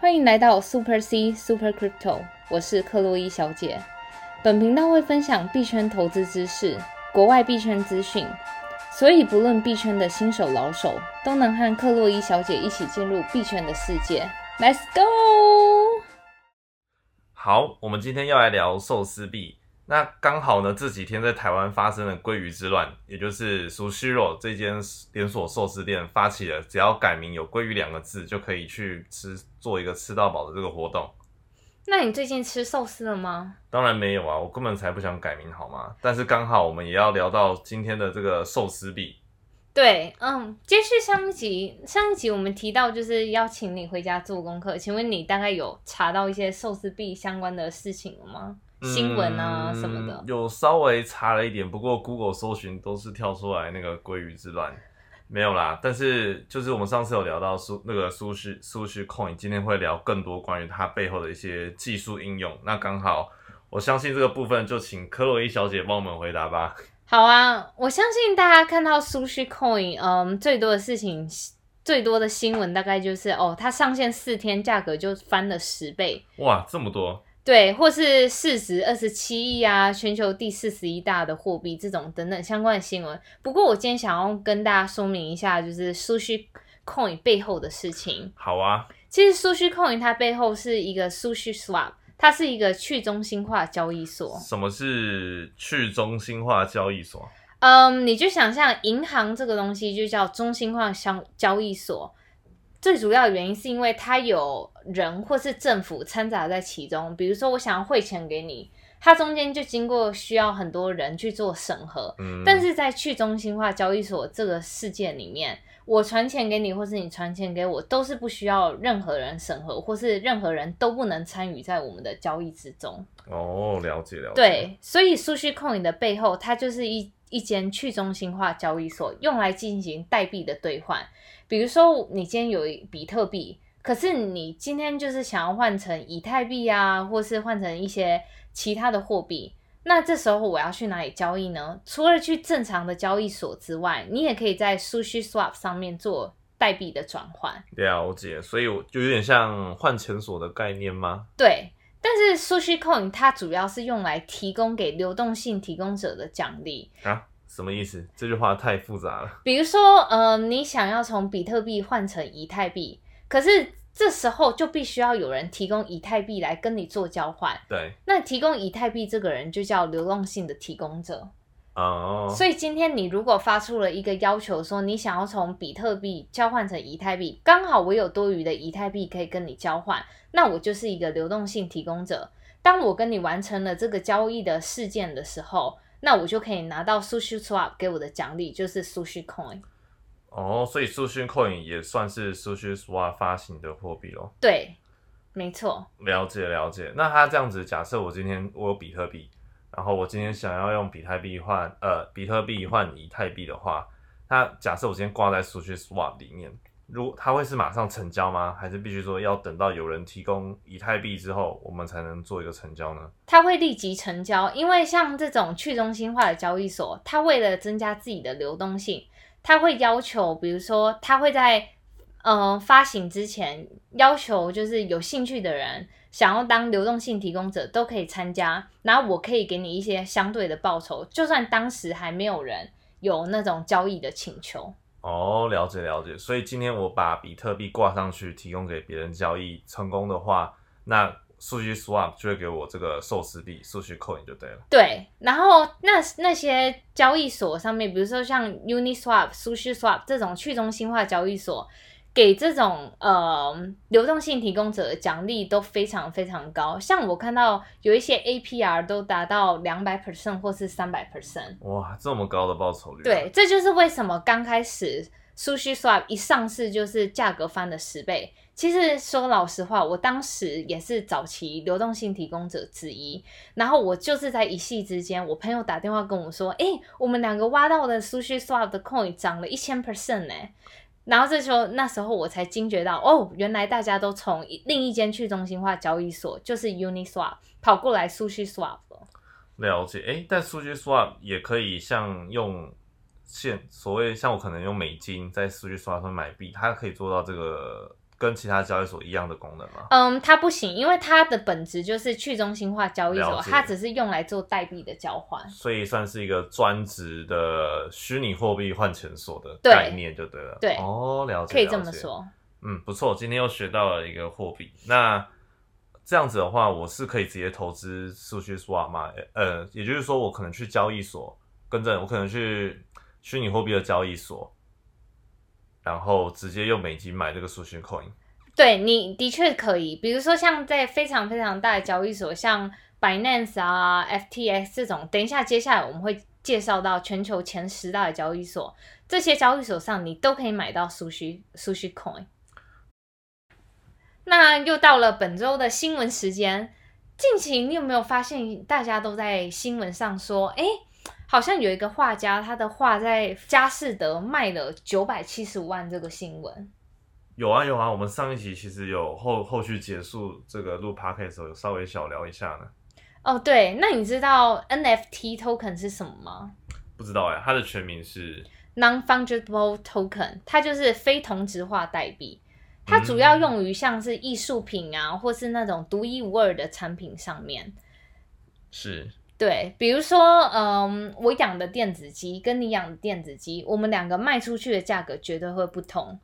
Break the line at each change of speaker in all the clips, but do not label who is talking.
欢迎来到 Super C Super Crypto，我是克洛伊小姐。本频道会分享币圈投资知识、国外币圈资讯，所以不论币圈的新手老手，都能和克洛伊小姐一起进入币圈的世界。Let's go！
好，我们今天要来聊寿司币。那刚好呢，这几天在台湾发生了鲑鱼之乱，也就是苏西肉这间连锁寿司店发起了，只要改名有鲑鱼两个字，就可以去吃做一个吃到饱的这个活动。
那你最近吃寿司了吗？
当然没有啊，我根本才不想改名好吗？但是刚好我们也要聊到今天的这个寿司币。
对，嗯，接续上一集，上一集我们提到就是要请你回家做功课，请问你大概有查到一些寿司币相关的事情了吗？新闻啊什么的，
有稍微查了一点，不过 Google 搜寻都是跳出来那个鲑鱼之乱，没有啦。但是就是我们上次有聊到苏那个苏旭苏旭 Coin，今天会聊更多关于它背后的一些技术应用。那刚好，我相信这个部分就请克洛伊小姐帮我们回答吧。
好啊，我相信大家看到苏旭 Coin，嗯，最多的事情，最多的新闻大概就是哦，它上线四天，价格就翻了十倍。
哇，这么多！
对，或是市值二十七亿啊，全球第四十一大的货币这种等等相关的新闻。不过我今天想要跟大家说明一下，就是 Sushi Coin 背后的事情。
好啊，
其实 Sushi Coin 它背后是一个 Sushi Swap，它是一个去中心化交易所。
什么是去中心化交易所？
嗯，你就想象银行这个东西就叫中心化交交易所。最主要的原因是因为它有人或是政府掺杂在其中，比如说我想要汇钱给你，它中间就经过需要很多人去做审核。嗯，但是在去中心化交易所这个事件里面，我传钱给你或是你传钱给我，都是不需要任何人审核，或是任何人都不能参与在我们的交易之中。
哦，了解了解。
对，所以数据控影的背后，它就是一一间去中心化交易所，用来进行代币的兑换。比如说，你今天有比特币，可是你今天就是想要换成以太币啊，或是换成一些其他的货币，那这时候我要去哪里交易呢？除了去正常的交易所之外，你也可以在 Sushi Swap 上面做代币的转换。
了解，所以我就有点像换钱所的概念吗？
对，但是 Sushi Coin 它主要是用来提供给流动性提供者的奖励
啊。什么意思？这句话太复杂了。
比如说，呃，你想要从比特币换成以太币，可是这时候就必须要有人提供以太币来跟你做交换。
对，
那提供以太币这个人就叫流动性的提供者。哦。所以今天你如果发出了一个要求，说你想要从比特币交换成以太币，刚好我有多余的以太币可以跟你交换，那我就是一个流动性提供者。当我跟你完成了这个交易的事件的时候。那我就可以拿到 Sushi Swap 给我的奖励，就是 Sushi Coin。
哦，所以 Sushi Coin 也算是 Sushi Swap 发行的货币咯。
对，没错。
了解了解。那他这样子，假设我今天我有比特币，然后我今天想要用比特币换呃比特币换以太币的话，那假设我今天挂在 Sushi Swap 里面。如它会是马上成交吗？还是必须说要等到有人提供以太币之后，我们才能做一个成交呢？
它会立即成交，因为像这种去中心化的交易所，它为了增加自己的流动性，它会要求，比如说，它会在呃发行之前要求，就是有兴趣的人想要当流动性提供者都可以参加，然后我可以给你一些相对的报酬，就算当时还没有人有那种交易的请求。
哦，了解了解。所以今天我把比特币挂上去，提供给别人交易成功的话，那数据 swap 就会给我这个寿司币数据 coin 就对了。
对，然后那那些交易所上面，比如说像 Uniswap、数据 swap 这种去中心化交易所。给这种呃流动性提供者的奖励都非常非常高，像我看到有一些 APR 都达到两百 percent 或是三百 percent，
哇，这么高的报酬率！
对，这就是为什么刚开始 Sushi Swap 一上市就是价格翻了十倍。其实说老实话，我当时也是早期流动性提供者之一，然后我就是在一夕之间，我朋友打电话跟我说，哎，我们两个挖到的 Sushi Swap 的 coin 涨了一千 percent 呢。然后这时候，那时候我才惊觉到，哦，原来大家都从另一间去中心化交易所，就是 Uniswap 跑过来数据 Swap
了。解，哎，但数据 Swap 也可以像用现所谓像我可能用美金在 Sushi Swap 上买币，它可以做到这个跟其他交易所一样的功能吗？
嗯，它不行，因为它的本质就是去中心化交易所，它只是用来做代币的交换。
所以算是一个专职的虚拟货币换钱所的概念就对了。
对
哦，了解，
可以这。么说。
嗯，不错，今天又学到了一个货币。那这样子的话，我是可以直接投资数据 swap 吗？呃，也就是说，我可能去交易所，跟着我可能去虚拟货币的交易所，然后直接用美金买这个数据 coin。
对，你的确可以，比如说像在非常非常大的交易所，像 Binance 啊、FTX 这种，等一下接下来我们会介绍到全球前十大的交易所，这些交易所上你都可以买到 Sushi Sushi Coin。那又到了本周的新闻时间，近期你有没有发现大家都在新闻上说，哎，好像有一个画家他的画在佳士得卖了九百七十五万这个新闻？
有啊有啊，我们上一集其实有后后续结束这个录 podcast 的时候，有稍微小聊一下呢。
哦，对，那你知道 NFT token 是什么吗
不知道哎，它的全名是
？Non-fungible token，它就是非同质化代币，它主要用于像是艺术品啊，或是那种独一无二的产品上面。
是
对，比如说，嗯，我养的电子鸡跟你养的电子鸡，我们两个卖出去的价格绝对会不同，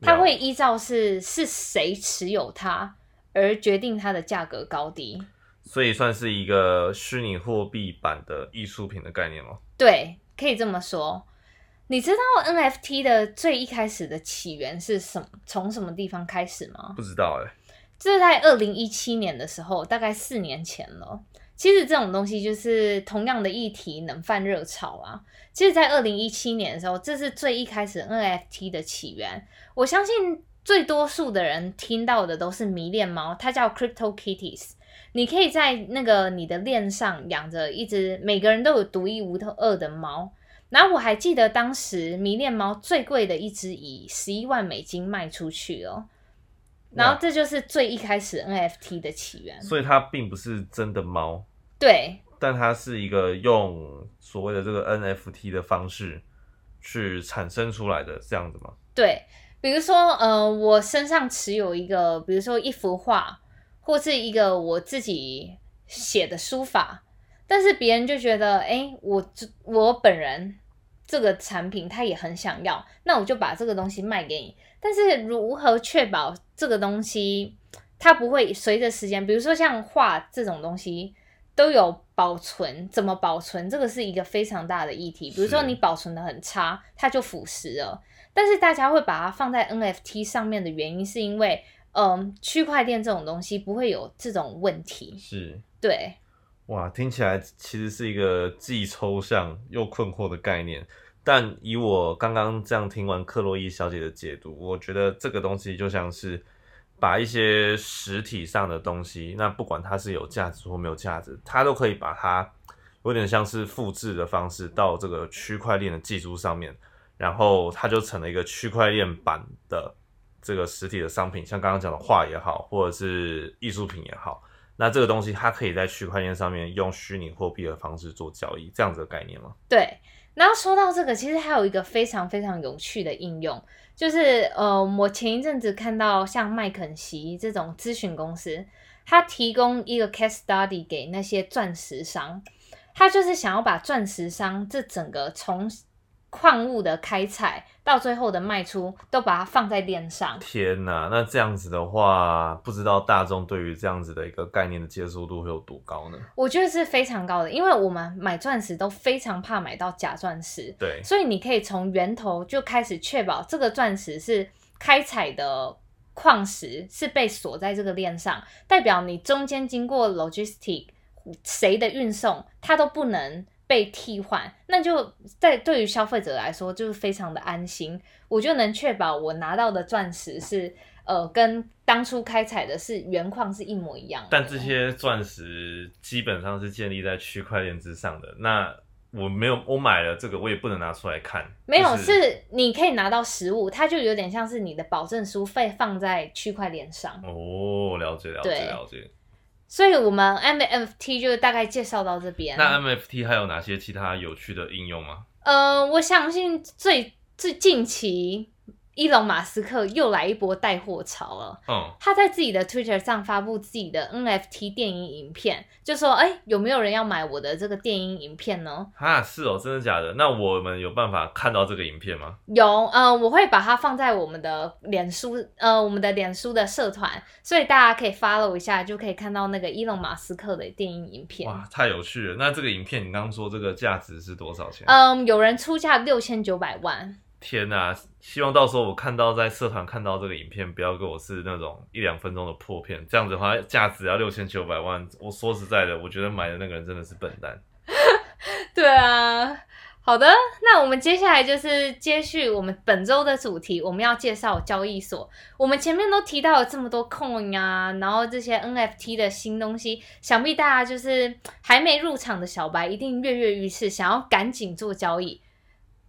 它
了
会依照是是谁持有它而决定它的价格高低。
所以算是一个虚拟货币版的艺术品的概念咯。
对，可以这么说。你知道 NFT 的最一开始的起源是什么？从什么地方开始吗？
不知道哎，
这是在二零一七年的时候，大概四年前了。其实这种东西就是同样的议题冷饭热潮啊。其实，在二零一七年的时候，这是最一开始 NFT 的起源。我相信最多数的人听到的都是迷恋猫，它叫 Crypto Kitties。你可以在那个你的链上养着一只，每个人都有独一无二的猫。然后我还记得当时迷恋猫最贵的一只以十一万美金卖出去哦。然后这就是最一开始 NFT 的起源。
所以它并不是真的猫，
对
但它是一个用所谓的这个 NFT 的方式去产生出来的这样子吗？
对，比如说呃，我身上持有一个，比如说一幅画，或是一个我自己写的书法，但是别人就觉得，哎，我这我本人这个产品他也很想要，那我就把这个东西卖给你。但是如何确保这个东西它不会随着时间，比如说像画这种东西都有保存，怎么保存这个是一个非常大的议题。比如说你保存的很差，它就腐蚀了。但是大家会把它放在 NFT 上面的原因，是因为嗯，区块链这种东西不会有这种问题。
是
对，
哇，听起来其实是一个既抽象又困惑的概念。但以我刚刚这样听完克洛伊小姐的解读，我觉得这个东西就像是把一些实体上的东西，那不管它是有价值或没有价值，它都可以把它有点像是复制的方式到这个区块链的技术上面，然后它就成了一个区块链版的这个实体的商品，像刚刚讲的画也好，或者是艺术品也好。那这个东西它可以在区块链上面用虚拟货币的方式做交易，这样子的概念吗？
对，然后说到这个，其实还有一个非常非常有趣的应用，就是呃，我前一阵子看到像麦肯锡这种咨询公司，它提供一个 case study 给那些钻石商，它就是想要把钻石商这整个从矿物的开采到最后的卖出，都把它放在链上。
天呐，那这样子的话，不知道大众对于这样子的一个概念的接受度会有多高呢？
我觉得是非常高的，因为我们买钻石都非常怕买到假钻石，
对，
所以你可以从源头就开始确保这个钻石是开采的矿石是被锁在这个链上，代表你中间经过 logistic 谁的运送，它都不能被替换，那就在对于消费者来说就是非常的安心，我就能确保我拿到的钻石是呃跟当初开采的是原矿是一模一样的。
但这些钻石基本上是建立在区块链之上的。那我没有，我买了这个，我也不能拿出来看。
没有，
就是
你可以拿到实物，它就有点像是你的保证书费放在区块链上。
哦，了解了解了解。
所以我们 MFT 就大概介绍到这边。
那 MFT 还有哪些其他有趣的应用吗？
呃，我相信最最近期伊隆马斯克又来一波带货潮了。
嗯，
他在自己的 Twitter 上发布自己的 NFT 电影影片，就说：“哎、有没有人要买我的这个电影影片呢
啊，是哦，真的假的？那我们有办法看到这个影片吗？？”
有，呃，我会把它放在我们的脸书，呃，我们的脸书的社团，所以大家可以 follow 一下，就可以看到那个伊隆马斯克的电影影片。
哇，太有趣了！那这个影片你刚刚说这个价值是多少钱？
嗯，有人出价六千九百万。
天呐、希望到时候我看到在社团看到这个影片，不要给我是那种一两分钟的破片，这样子的话价值要六千九百万。我说实在的，我觉得买的那个人真的是笨蛋。
对啊，好的，那我们接下来就是接续我们本周的主题，我们要介绍交易所。我们前面都提到了这么多 coin 啊，然后这些 NFT 的新东西，想必大家就是还没入场的小白，一定跃跃欲试，想要赶紧做交易，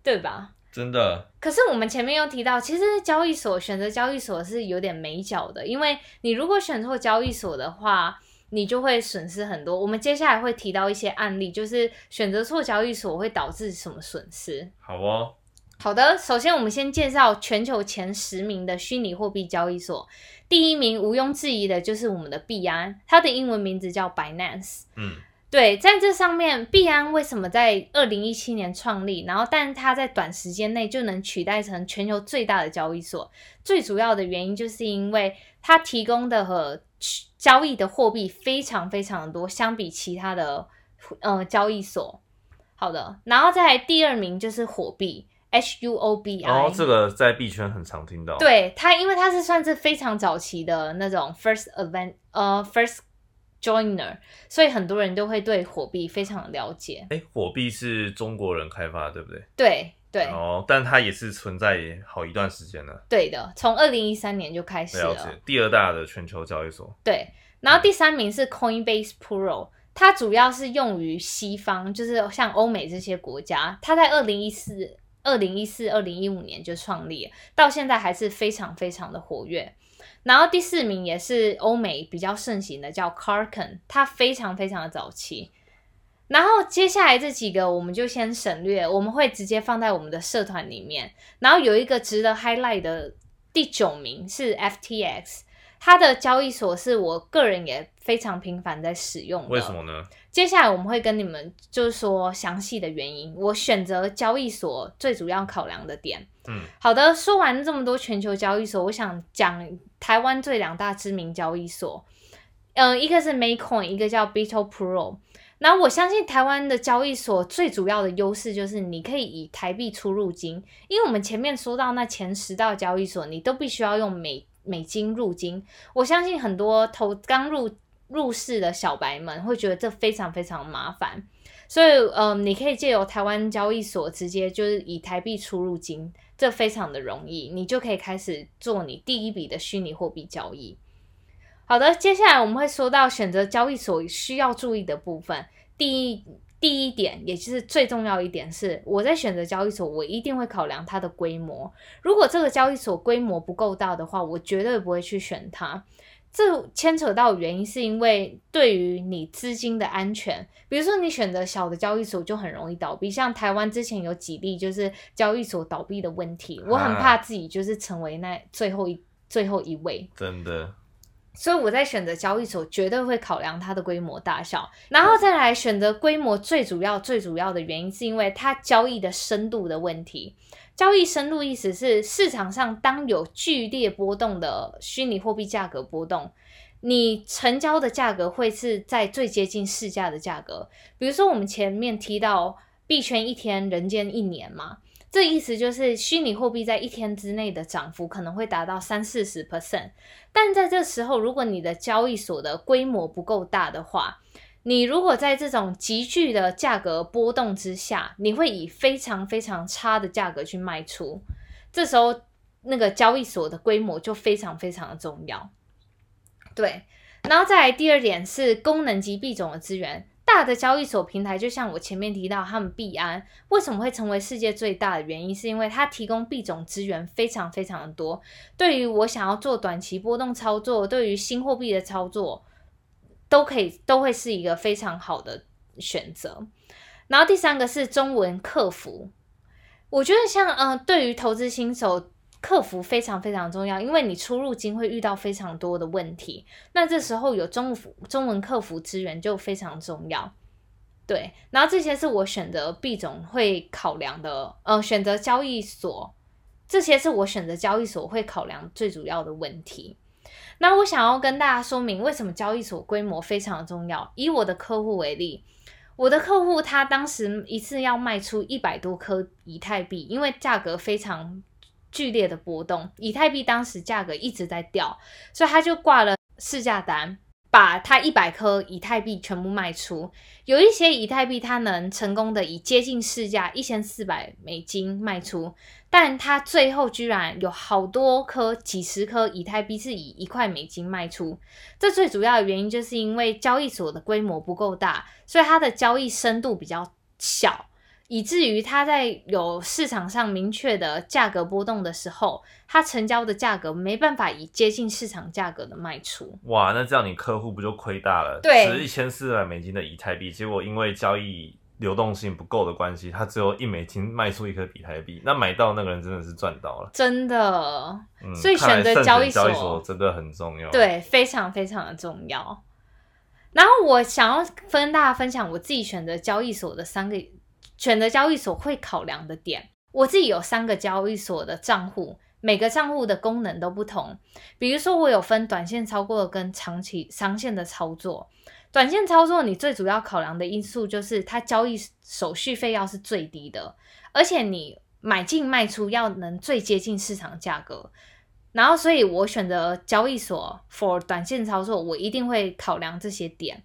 对吧？
真的，
可是我们前面又提到，其实交易所选择交易所是有点美角的，因为你如果选错交易所的话，你就会损失很多。我们接下来会提到一些案例，就是选择错交易所会导致什么损失。
好哦，
好的，首先我们先介绍全球前十名的虚拟货币交易所，第一名毋庸置疑的就是我们的币安，它的英文名字叫 Binance。
嗯，
对，在这上面，币安为什么在二零一七年创立，然后但它在短时间内就能取代成全球最大的交易所？最主要的原因就是因为它提供的和交易的货币非常非常的多，相比其他的呃交易所。好的，然后再来第二名就是火币 H U O B I。
哦，这个在币圈很常听到。，
对它，因为它是算是非常早期的那种 first event，呃，first joiner，所以很多人都会对火币非常的了解。
哎，火币是中国人开发的，对不对？
对对、
哦，但它也是存在好一段时间了。
对的，从二零一三年就开始了。
了解，第二大的全球交易所。
对，然后第三名是 Coinbase Pro，它主要是用于西方，就是像欧美这些国家。它在二零一四、二零一四、二零一五年就创立，到现在还是非常非常的活跃。然后第四名也是欧美比较盛行的，叫 Carcon，它非常非常的早期。然后接下来这几个我们就先省略，我们会直接放在我们的社团里面。然后有一个值得 highlight 的第九名是 FTX，它的交易所是我个人也非常频繁在使用的。
为什么呢？
接下来我们会跟你们就是说详细的原因，我选择交易所最主要考量的点。
嗯，
好的，说完这么多全球交易所，我想讲台湾最两大知名交易所，嗯、一个是 Maycoin，一个叫 Bito Pro。那我相信台湾的交易所最主要的优势就是你可以以台币出入金，因为我们前面说到那前十道交易所，你都必须要用美美金入金。我相信很多投刚入入市的小白们会觉得这非常非常麻烦，所以嗯，你可以借由台湾交易所直接就是以台币出入金，这非常的容易，你就可以开始做你第一笔的虚拟货币交易。好的，接下来我们会说到选择交易所需要注意的部分。第一，第一点，也就是最重要一点是，我在选择交易所，我一定会考量它的规模。如果这个交易所规模不够大的话，我绝对不会去选它。这牵扯到原因是因为对于你资金的安全，比如说你选择小的交易所就很容易倒闭，像台湾之前有几例就是交易所倒闭的问题，我很怕自己就是成为那最后一最后一位。
真的，
所以我在选择交易所绝对会考量它的规模大小，然后再来选择规模最主要最主要的原因是因为它交易的深度的问题。交易深度意思是市场上当有剧烈波动的虚拟货币价格波动，你成交的价格会是在最接近市价的价格。比如说我们前面提到币圈一天人间一年嘛，这意思就是虚拟货币在一天之内的涨幅可能会达到三四十 percent。但在这时候，如果你的交易所的规模不够大的话，你如果在这种急剧的价格波动之下，你会以非常非常差的价格去卖出，这时候那个交易所的规模就非常非常的重要。对，然后再来第二点是功能及币种的资源。大的交易所平台，就像我前面提到，他们币安为什么会成为世界最大的原因，是因为它提供币种资源非常非常的多。对于我想要做短期波动操作，对于新货币的操作，都可以都会是一个非常好的选择。然后第三个是中文客服，我觉得像呃，对于投资新手，客服非常非常重要，因为你出入境会遇到非常多的问题，那这时候有中中文客服资源就非常重要。对，然后这些是我选择币种会考量的，呃，选择交易所，这些是我选择交易所会考量最主要的问题。那我想要跟大家说明，为什么交易所规模非常重要。以我的客户为例，我的客户他当时一次要卖出一百多颗以太币，因为价格非常剧烈的波动，以太币当时价格一直在掉，所以他就挂了市价单。把它一百颗以太币全部卖出，有一些以太币它能成功的以接近市价一千四百美金卖出，但它最后居然有好多颗几十颗以太币是以一块美金卖出。这最主要的原因就是因为交易所的规模不够大，所以它的交易深度比较小。以至于它在有市场上明确的价格波动的时候，它成交的价格没办法以接近市场价格的卖出。
哇，那这样你客户不就亏大了？
对，
值一千四百美金的以太币，结果因为交易流动性不够的关系，他只有一美金卖出一颗比特币，那买到那个人真的是赚到了，
真的。
嗯，
所以选择
交
易
所真的很重要，
对，非常非常的重要。然后我想要跟大家分享我自己选择交易所的三个。选择交易所会考量的点，我自己有三个交易所的账户，每个账户的功能都不同。比如说，我有分短线操作跟长期长线的操作。短线操作，你最主要考量的因素就是它交易手续费要是最低的，而且你买进卖出要能最接近市场价格。然后，所以我选择交易所 for 短线操作，我一定会考量这些点。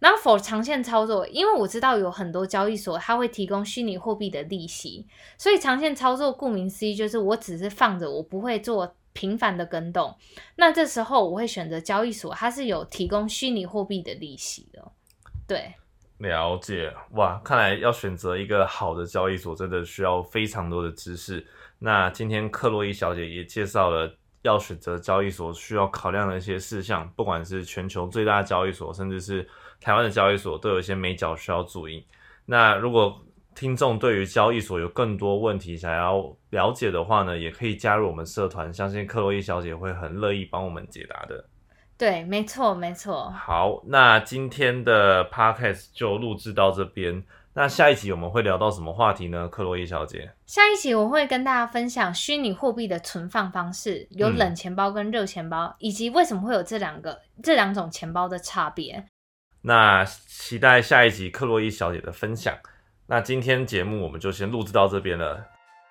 然后，for 长线操作，因为我知道有很多交易所，它会提供虚拟货币的利息，所以长线操作顾名思义就是我只是放着，我不会做频繁的跟动。那这时候我会选择交易所，它是有提供虚拟货币的利息的。对，
了解哇，看来要选择一个好的交易所，真的需要非常多的知识。那今天克洛伊小姐也介绍了要选择交易所需要考量的一些事项，不管是全球最大交易所，甚至是台湾的交易所都有一些美角需要注意。那如果听众对于交易所有更多问题想要了解的话呢，也可以加入我们社团，相信克洛伊小姐会很乐意帮我们解答的。
对，没错，没错。
好，那今天的 podcast 就录制到这边。那下一集我们会聊到什么话题呢？克洛伊小姐，
下一集我会跟大家分享虚拟货币的存放方式，有冷钱包跟热钱包，以及为什么会有这两个这两种钱包的差别。
那期待下一集克洛伊小姐的分享。那今天节目我们就先录制到这边了，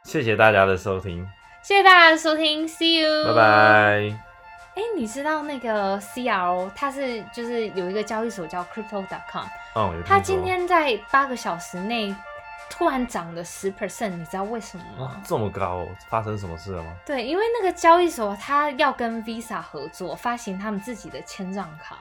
谢谢大家的收听，
谢谢大家的收听，See you，
拜拜。
哎，你知道那个 CRO，它是就是有一个交易所叫 Crypto.com，
哦，
它今天在八个小时内突然涨了十 percent，你知道为什么吗？
这么高，发生什么事了吗？
对，因为那个交易所它要跟 Visa 合作，发行他们自己的千账卡。